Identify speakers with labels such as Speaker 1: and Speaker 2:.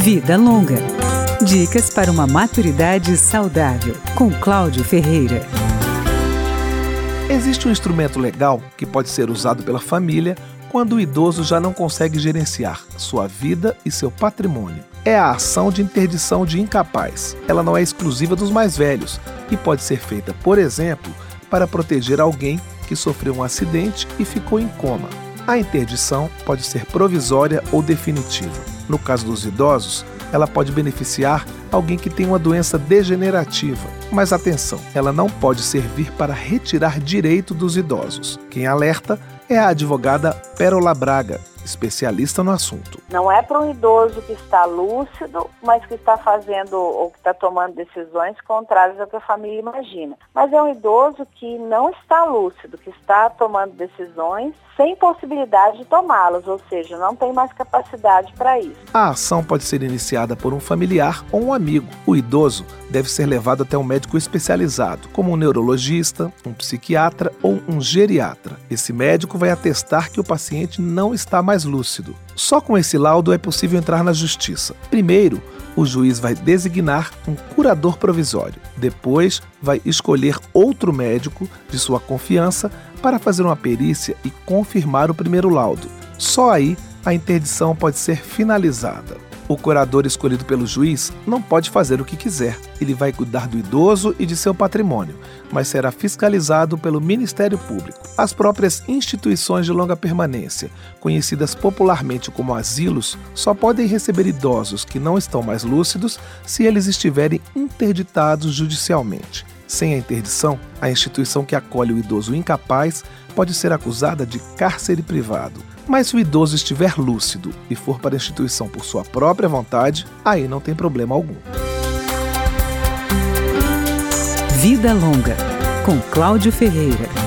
Speaker 1: Vida Longa. Dicas para uma maturidade saudável, com Cláudio Ferreira.
Speaker 2: Existe um instrumento legal que pode ser usado pela família quando o idoso já não consegue gerenciar sua vida e seu patrimônio. É a ação de interdição de incapaz. Ela não é exclusiva dos mais velhos e pode ser feita, por exemplo, para proteger alguém que sofreu um acidente e ficou em coma. A interdição pode ser provisória ou definitiva. No caso dos idosos, ela pode beneficiar alguém que tem uma doença degenerativa. Mas atenção, ela não pode servir para retirar direito dos idosos. Quem alerta é a advogada Pérola Braga, especialista no assunto.
Speaker 3: Não é para um idoso que está lúcido, mas que está fazendo ou que está tomando decisões contrárias ao que a família imagina. Mas é um idoso que não está lúcido, que está tomando decisões sem possibilidade de tomá-las, ou seja, não tem mais capacidade para isso.
Speaker 2: A ação pode ser iniciada por um familiar ou um amigo. O idoso deve ser levado até um médico especializado, como um neurologista, um psiquiatra ou um geriatra. Esse médico vai atestar que o paciente não está mais lúcido. Só com esse laudo é possível entrar na justiça. Primeiro, o juiz vai designar um curador provisório. Depois, vai escolher outro médico de sua confiança para fazer uma perícia e confirmar o primeiro laudo. Só aí a interdição pode ser finalizada. O curador escolhido pelo juiz não pode fazer o que quiser. Ele vai cuidar do idoso e de seu patrimônio, mas será fiscalizado pelo Ministério Público. As próprias instituições de longa permanência, conhecidas popularmente como asilos, só podem receber idosos que não estão mais lúcidos se eles estiverem interditados judicialmente. Sem a interdição, a instituição que acolhe o idoso incapaz pode ser acusada de cárcere privado. Mas se o idoso estiver lúcido e for para a instituição por sua própria vontade, aí não tem problema algum.
Speaker 1: Vida Longa, com Cláudio Ferreira.